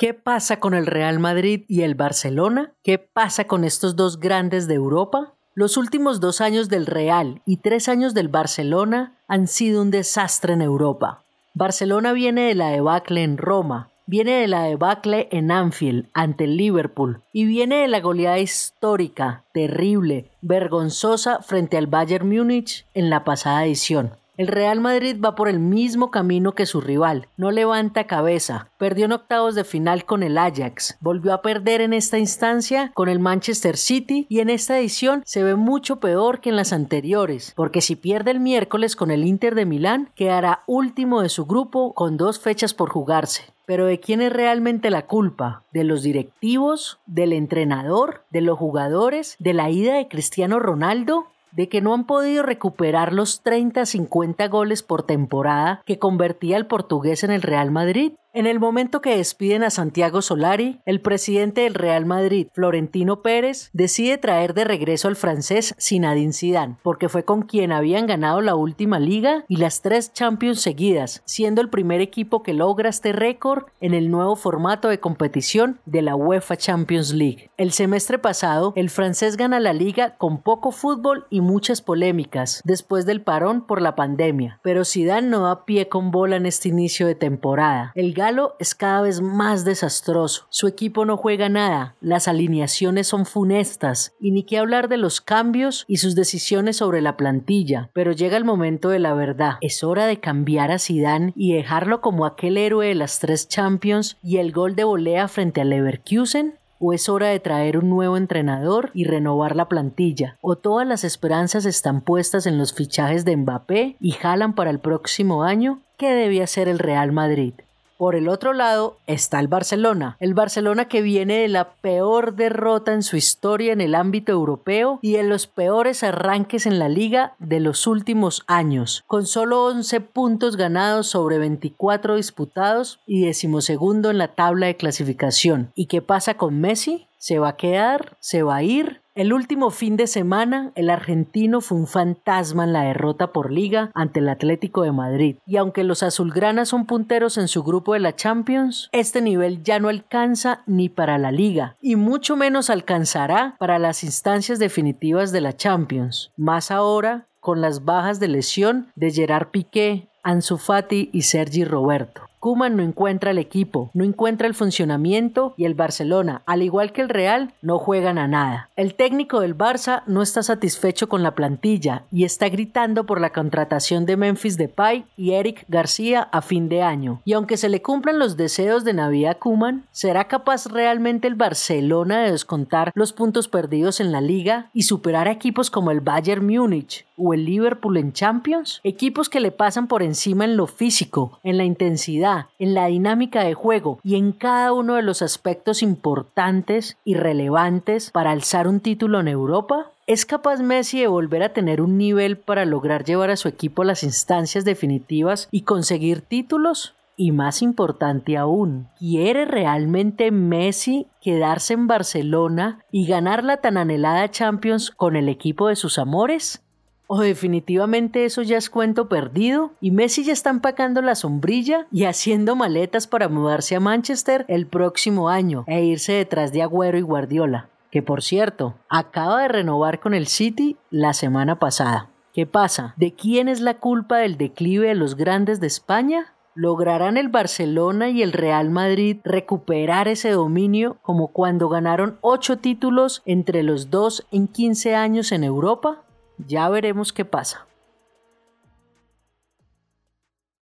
¿Qué pasa con el Real Madrid y el Barcelona? ¿Qué pasa con estos dos grandes de Europa? Los últimos dos años del Real y tres años del Barcelona han sido un desastre en Europa. Barcelona viene de la debacle en Roma, viene de la debacle en Anfield ante el Liverpool y viene de la goleada histórica, terrible, vergonzosa frente al Bayern Múnich en la pasada edición. El Real Madrid va por el mismo camino que su rival, no levanta cabeza, perdió en octavos de final con el Ajax, volvió a perder en esta instancia con el Manchester City y en esta edición se ve mucho peor que en las anteriores, porque si pierde el miércoles con el Inter de Milán, quedará último de su grupo con dos fechas por jugarse. Pero ¿de quién es realmente la culpa? ¿De los directivos? ¿Del entrenador? ¿De los jugadores? ¿De la ida de Cristiano Ronaldo? De que no han podido recuperar los 30-50 goles por temporada que convertía el portugués en el Real Madrid? En el momento que despiden a Santiago Solari, el presidente del Real Madrid, Florentino Pérez, decide traer de regreso al francés Zinedine Zidane, porque fue con quien habían ganado la última liga y las tres Champions seguidas, siendo el primer equipo que logra este récord en el nuevo formato de competición de la UEFA Champions League. El semestre pasado, el francés gana la liga con poco fútbol y muchas polémicas después del parón por la pandemia, pero Zidane no da pie con bola en este inicio de temporada. El Galo es cada vez más desastroso. Su equipo no juega nada, las alineaciones son funestas y ni qué hablar de los cambios y sus decisiones sobre la plantilla. Pero llega el momento de la verdad. Es hora de cambiar a Zidane y dejarlo como aquel héroe de las tres Champions y el gol de volea frente al Leverkusen ¿O es hora de traer un nuevo entrenador y renovar la plantilla? ¿O todas las esperanzas están puestas en los fichajes de Mbappé y jalan para el próximo año? ¿Qué debe hacer el Real Madrid? Por el otro lado está el Barcelona, el Barcelona que viene de la peor derrota en su historia en el ámbito europeo y en los peores arranques en la liga de los últimos años, con solo 11 puntos ganados sobre 24 disputados y decimosegundo en la tabla de clasificación. ¿Y qué pasa con Messi? ¿Se va a quedar? ¿Se va a ir? El último fin de semana, el argentino fue un fantasma en la derrota por liga ante el Atlético de Madrid. Y aunque los azulgranas son punteros en su grupo de la Champions, este nivel ya no alcanza ni para la liga, y mucho menos alcanzará para las instancias definitivas de la Champions. Más ahora con las bajas de lesión de Gerard Piqué, Ansu Fati y Sergi Roberto. Kuman no encuentra el equipo, no encuentra el funcionamiento y el Barcelona, al igual que el Real, no juegan a nada. El técnico del Barça no está satisfecho con la plantilla y está gritando por la contratación de Memphis Depay y Eric García a fin de año. Y aunque se le cumplan los deseos de Navidad Kuman, ¿será capaz realmente el Barcelona de descontar los puntos perdidos en la liga y superar a equipos como el Bayern Múnich o el Liverpool en Champions? Equipos que le pasan por encima en lo físico, en la intensidad, en la dinámica de juego y en cada uno de los aspectos importantes y relevantes para alzar un título en Europa? ¿Es capaz Messi de volver a tener un nivel para lograr llevar a su equipo a las instancias definitivas y conseguir títulos? Y más importante aún, ¿quiere realmente Messi quedarse en Barcelona y ganar la tan anhelada Champions con el equipo de sus amores? O definitivamente eso ya es cuento perdido y Messi ya está empacando la sombrilla y haciendo maletas para mudarse a Manchester el próximo año e irse detrás de Agüero y Guardiola, que por cierto, acaba de renovar con el City la semana pasada. ¿Qué pasa? ¿De quién es la culpa del declive de los grandes de España? ¿Lograrán el Barcelona y el Real Madrid recuperar ese dominio como cuando ganaron 8 títulos entre los dos en 15 años en Europa? Ya veremos qué pasa.